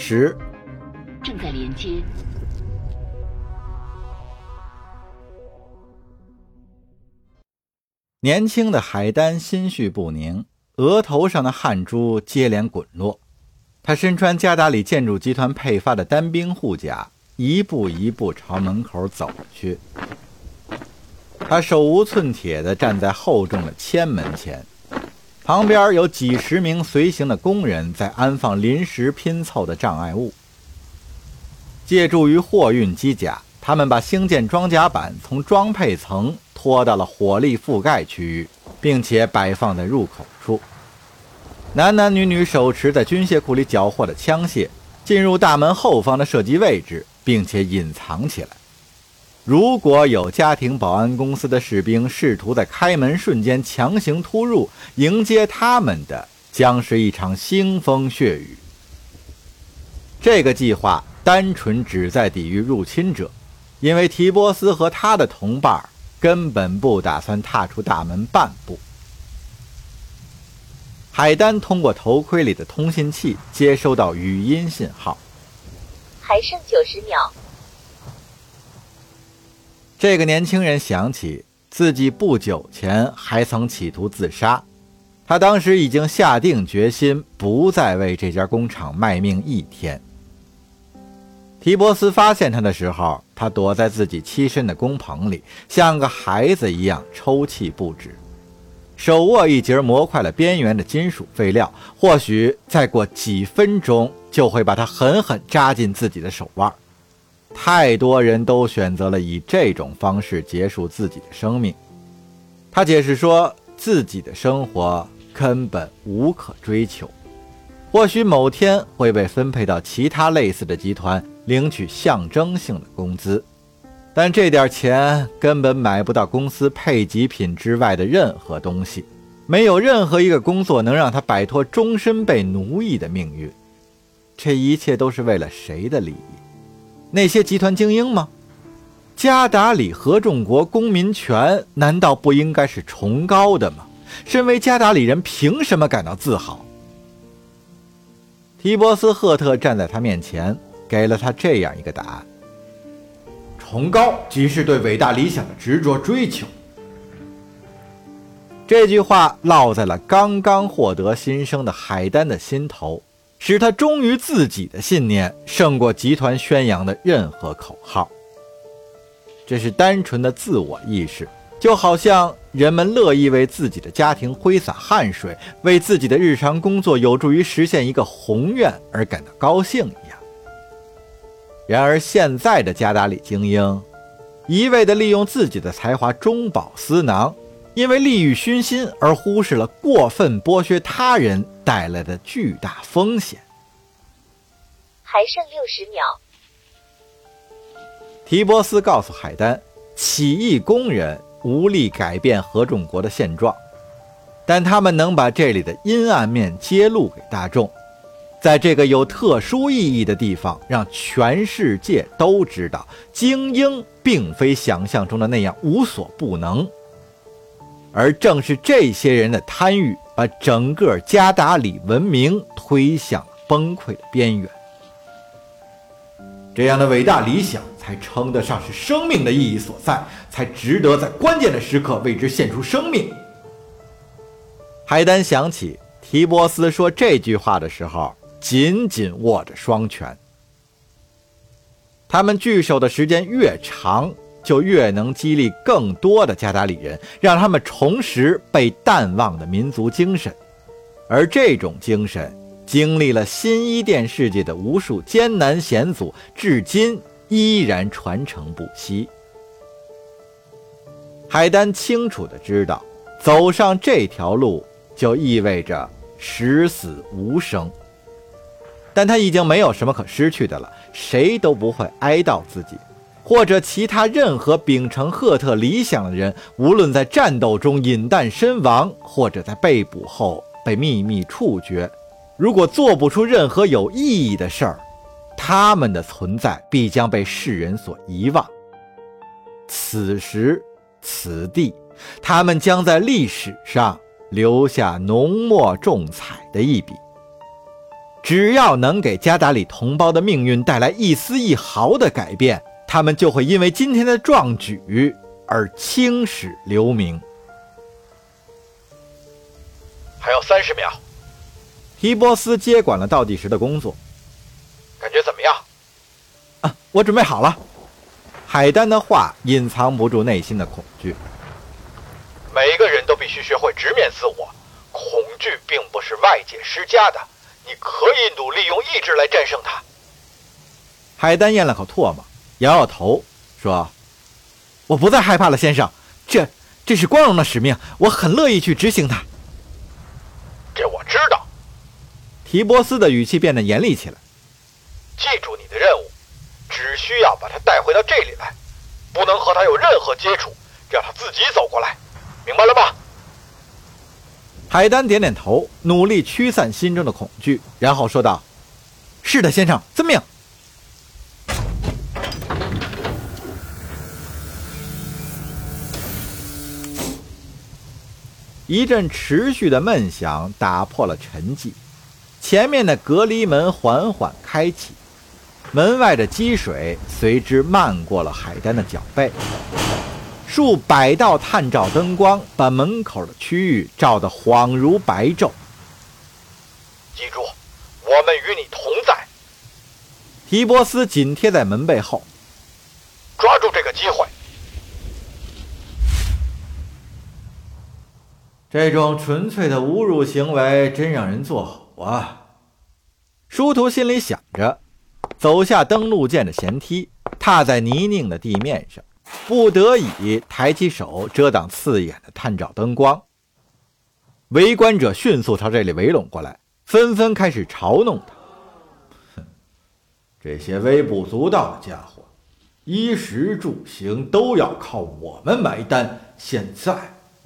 十。正在连接。年轻的海丹心绪不宁，额头上的汗珠接连滚落。他身穿加达里建筑集团配发的单兵护甲，一步一步朝门口走去。他手无寸铁地站在厚重的千门前，旁边有几十名随行的工人在安放临时拼凑的障碍物。借助于货运机甲，他们把星舰装甲板从装配层拖到了火力覆盖区域，并且摆放在入口处。男男女女手持在军械库里缴获的枪械，进入大门后方的射击位置，并且隐藏起来。如果有家庭保安公司的士兵试图在开门瞬间强行突入，迎接他们的将是一场腥风血雨。这个计划单纯旨在抵御入侵者，因为提波斯和他的同伴根本不打算踏出大门半步。海丹通过头盔里的通信器接收到语音信号，还剩九十秒。这个年轻人想起自己不久前还曾企图自杀，他当时已经下定决心不再为这家工厂卖命一天。提波斯发现他的时候，他躲在自己栖身的工棚里，像个孩子一样抽泣不止，手握一截磨快了边缘的金属废料，或许再过几分钟就会把它狠狠扎进自己的手腕。太多人都选择了以这种方式结束自己的生命。他解释说，自己的生活根本无可追求，或许某天会被分配到其他类似的集团，领取象征性的工资，但这点钱根本买不到公司配给品之外的任何东西。没有任何一个工作能让他摆脱终身被奴役的命运。这一切都是为了谁的利益？那些集团精英吗？加达里合众国公民权难道不应该是崇高的吗？身为加达里人，凭什么感到自豪？提波斯·赫特站在他面前，给了他这样一个答案：崇高即是对伟大理想的执着追求。这句话落在了刚刚获得新生的海丹的心头。使他忠于自己的信念胜过集团宣扬的任何口号。这是单纯的自我意识，就好像人们乐意为自己的家庭挥洒汗水，为自己的日常工作有助于实现一个宏愿而感到高兴一样。然而，现在的加达里精英一味地利用自己的才华中饱私囊。因为利欲熏心而忽视了过分剥削他人带来的巨大风险。还剩六十秒。提波斯告诉海丹，起义工人无力改变合众国的现状，但他们能把这里的阴暗面揭露给大众，在这个有特殊意义的地方，让全世界都知道，精英并非想象中的那样无所不能。而正是这些人的贪欲，把整个加达里文明推向崩溃的边缘。这样的伟大理想，才称得上是生命的意义所在，才值得在关键的时刻为之献出生命。海丹想起提波斯说这句话的时候，紧紧握着双拳。他们聚首的时间越长。就越能激励更多的加达里人，让他们重拾被淡忘的民族精神，而这种精神经历了新伊甸世界的无数艰难险阻，至今依然传承不息。海丹清楚地知道，走上这条路就意味着十死无生，但他已经没有什么可失去的了，谁都不会哀悼自己。或者其他任何秉承赫特理想的人，无论在战斗中饮弹身亡，或者在被捕后被秘密处决，如果做不出任何有意义的事儿，他们的存在必将被世人所遗忘。此时此地，他们将在历史上留下浓墨重彩的一笔。只要能给加达里同胞的命运带来一丝一毫的改变，他们就会因为今天的壮举而青史留名。还有三十秒，提波斯接管了倒计时的工作。感觉怎么样？啊，我准备好了。海丹的话隐藏不住内心的恐惧。每个人都必须学会直面自我，恐惧并不是外界施加的，你可以努力用意志来战胜它。海丹咽了口唾沫，摇摇头说：“我不再害怕了，先生。这这是光荣的使命，我很乐意去执行它。”这我知道。提波斯的语气变得严厉起来。记住你的任务，只需要把他带回到这里来，不能和他有任何接触，让他自己走过来，明白了吗？海丹点点头，努力驱散心中的恐惧，然后说道：“是的，先生，遵命。”一阵持续的闷响打破了沉寂，前面的隔离门缓缓开启。门外的积水随之漫过了海丹的脚背，数百道探照灯光把门口的区域照得恍如白昼。记住，我们与你同在。提波斯紧贴在门背后，抓住这个机会。这种纯粹的侮辱行为真让人作呕啊！殊途心里想着。走下登陆舰的舷梯，踏在泥泞的地面上，不得已抬起手遮挡刺眼的探照灯光。围观者迅速朝这里围拢过来，纷纷开始嘲弄他：“哼，这些微不足道的家伙，衣食住行都要靠我们买单，现在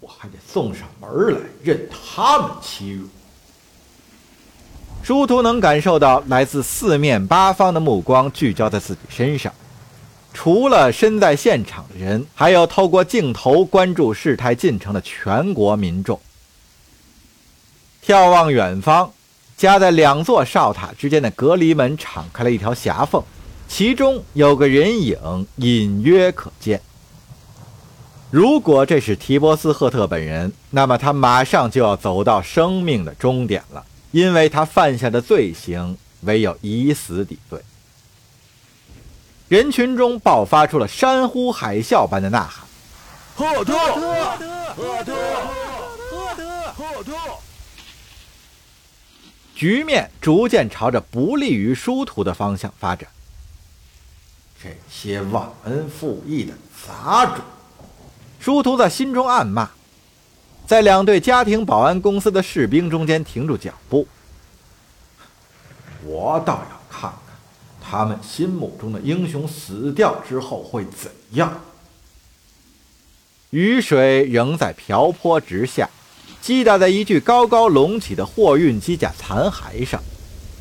我还得送上门来，任他们欺辱。”殊途能感受到来自四面八方的目光聚焦在自己身上，除了身在现场的人，还有透过镜头关注事态进程的全国民众。眺望远方，夹在两座哨塔之间的隔离门敞开了一条狭缝，其中有个人影隐约可见。如果这是提波斯·赫特本人，那么他马上就要走到生命的终点了。因为他犯下的罪行，唯有以死抵罪。人群中爆发出了山呼海啸般的呐喊：“赫特，赫特，赫特，赫特，赫特！”局面逐渐朝着不利于殊途的方向发展。这些忘恩负义的杂种！殊途在心中暗骂。在两队家庭保安公司的士兵中间停住脚步，我倒要看看他们心目中的英雄死掉之后会怎样。雨水仍在瓢泼直下，击打在一具高高隆起的货运机甲残骸上。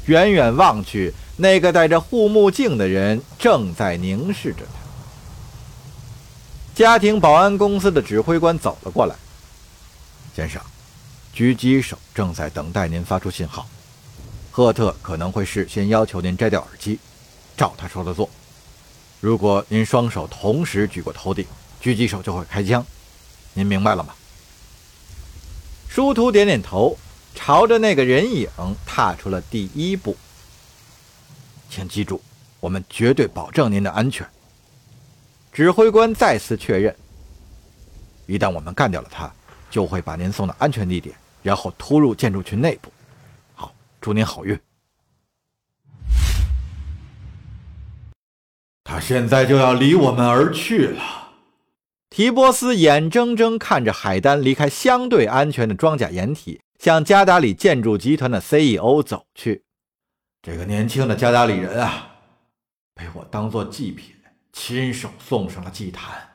远远望去，那个戴着护目镜的人正在凝视着他。家庭保安公司的指挥官走了过来。先生，狙击手正在等待您发出信号。赫特可能会事先要求您摘掉耳机，照他说的做。如果您双手同时举过头顶，狙击手就会开枪。您明白了吗？殊途点点头，朝着那个人影踏出了第一步。请记住，我们绝对保证您的安全。指挥官再次确认：一旦我们干掉了他。就会把您送到安全地点，然后突入建筑群内部。好，祝您好运。他现在就要离我们而去了。提波斯眼睁睁看着海丹离开相对安全的装甲掩体，向加达里建筑集团的 CEO 走去。这个年轻的加达里人啊，被我当做祭品，亲手送上了祭坛。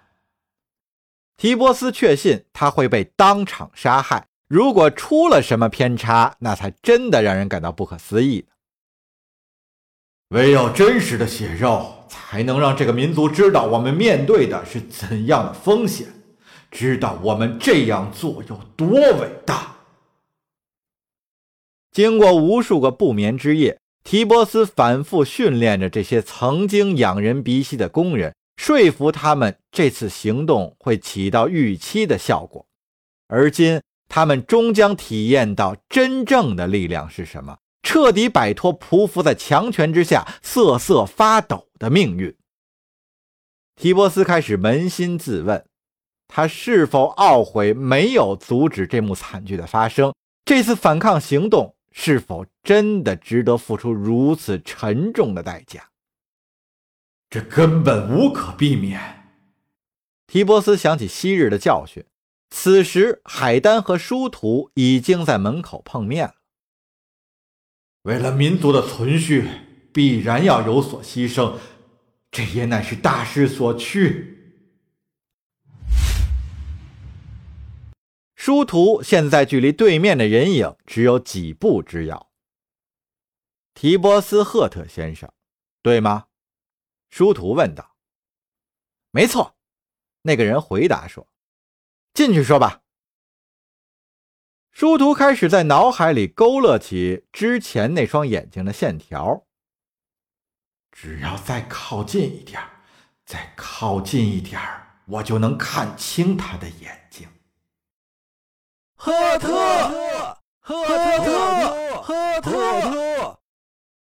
提波斯确信他会被当场杀害。如果出了什么偏差，那才真的让人感到不可思议。唯有真实的血肉，才能让这个民族知道我们面对的是怎样的风险，知道我们这样做有多伟大。经过无数个不眠之夜，提波斯反复训练着这些曾经仰人鼻息的工人，说服他们这次行动会起到预期的效果。而今，他们终将体验到真正的力量是什么，彻底摆脱匍匐在强权之下瑟瑟发抖的命运。提波斯开始扪心自问：他是否懊悔没有阻止这幕惨剧的发生？这次反抗行动？是否真的值得付出如此沉重的代价？这根本无可避免。提波斯想起昔日的教训，此时海丹和殊途已经在门口碰面了。为了民族的存续，必然要有所牺牲，这也乃是大势所趋。殊途现在距离对面的人影只有几步之遥。提波斯赫特先生，对吗？殊途问道。没错，那个人回答说：“进去说吧。”殊途开始在脑海里勾勒起之前那双眼睛的线条。只要再靠近一点，再靠近一点，我就能看清他的眼。赫特，赫特，赫特！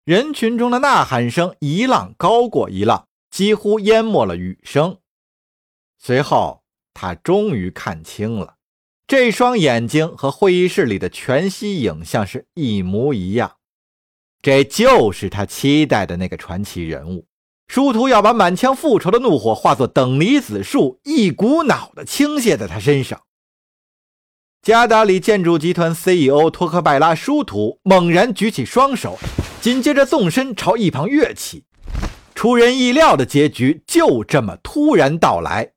人群中的呐喊声一浪高过一浪，几乎淹没了雨声。随后，他终于看清了，这双眼睛和会议室里的全息影像是一模一样。这就是他期待的那个传奇人物。殊途要把满腔复仇的怒火化作等离子束，一股脑的倾泻在他身上。加达里建筑集团 CEO 托克拜拉殊途猛然举起双手，紧接着纵身朝一旁跃起。出人意料的结局就这么突然到来。